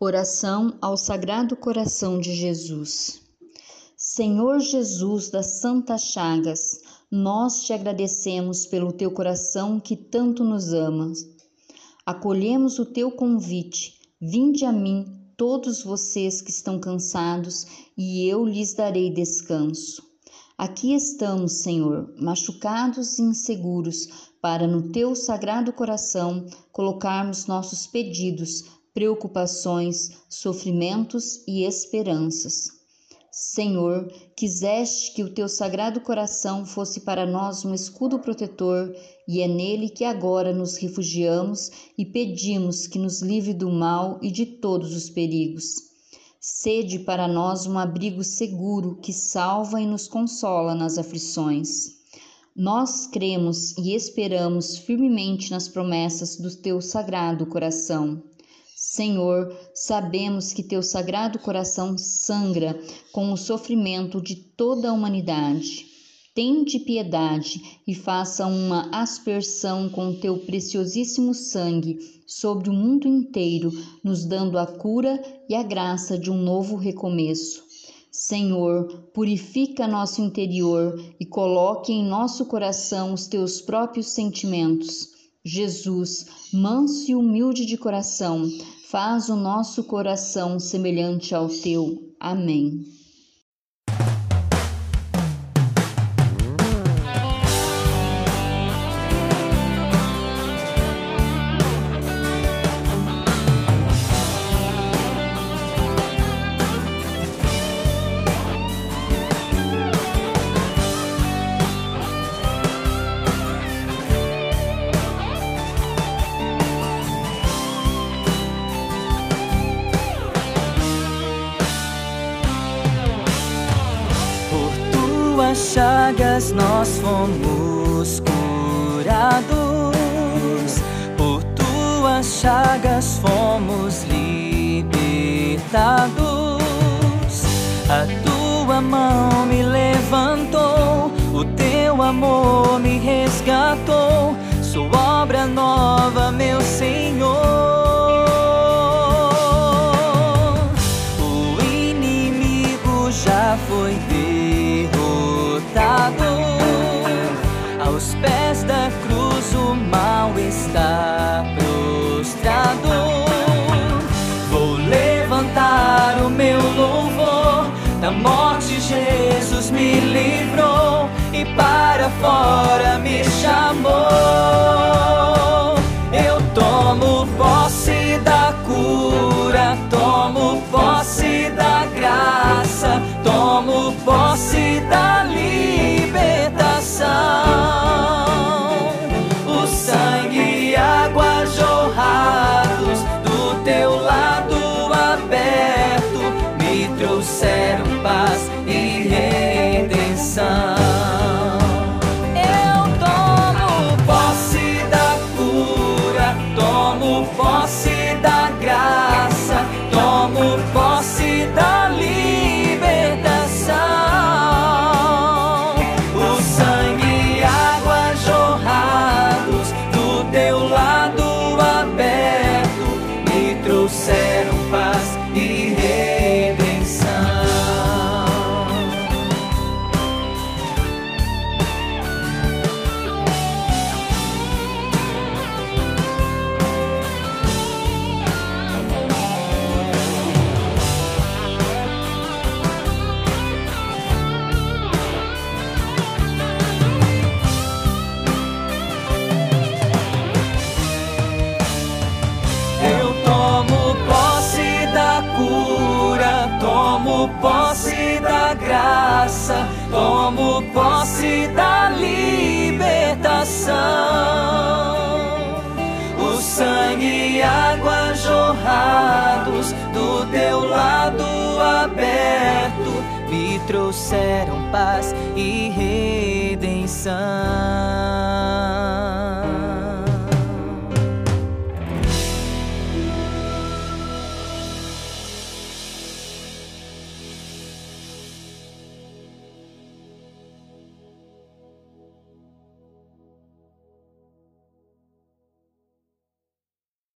Oração ao Sagrado Coração de Jesus. Senhor Jesus das Santas Chagas, nós te agradecemos pelo teu coração que tanto nos ama. Acolhemos o teu convite. Vinde a mim, todos vocês que estão cansados, e eu lhes darei descanso. Aqui estamos, Senhor, machucados e inseguros, para no teu sagrado coração colocarmos nossos pedidos preocupações, sofrimentos e esperanças. Senhor, quiseste que o teu sagrado coração fosse para nós um escudo protetor, e é nele que agora nos refugiamos e pedimos que nos livre do mal e de todos os perigos. Sede para nós um abrigo seguro que salva e nos consola nas aflições. Nós cremos e esperamos firmemente nas promessas do teu sagrado coração. Senhor, sabemos que teu sagrado coração sangra com o sofrimento de toda a humanidade. Tende piedade e faça uma aspersão com teu preciosíssimo sangue sobre o mundo inteiro, nos dando a cura e a graça de um novo recomeço. Senhor, purifica nosso interior e coloque em nosso coração os teus próprios sentimentos Jesus, manso e humilde de coração, faz o nosso coração semelhante ao teu. Amém. Chagas nós fomos curados, por tuas chagas fomos libertados. A tua mão me levantou, o teu amor me resgatou. Sou obra nova, meu levantar o meu louvor. Da morte Jesus me livrou e para fora me chamou. Posse da graça, tomo posse da libertação. O sangue e água jorrados do teu lado aberto me trouxeram paz e redenção.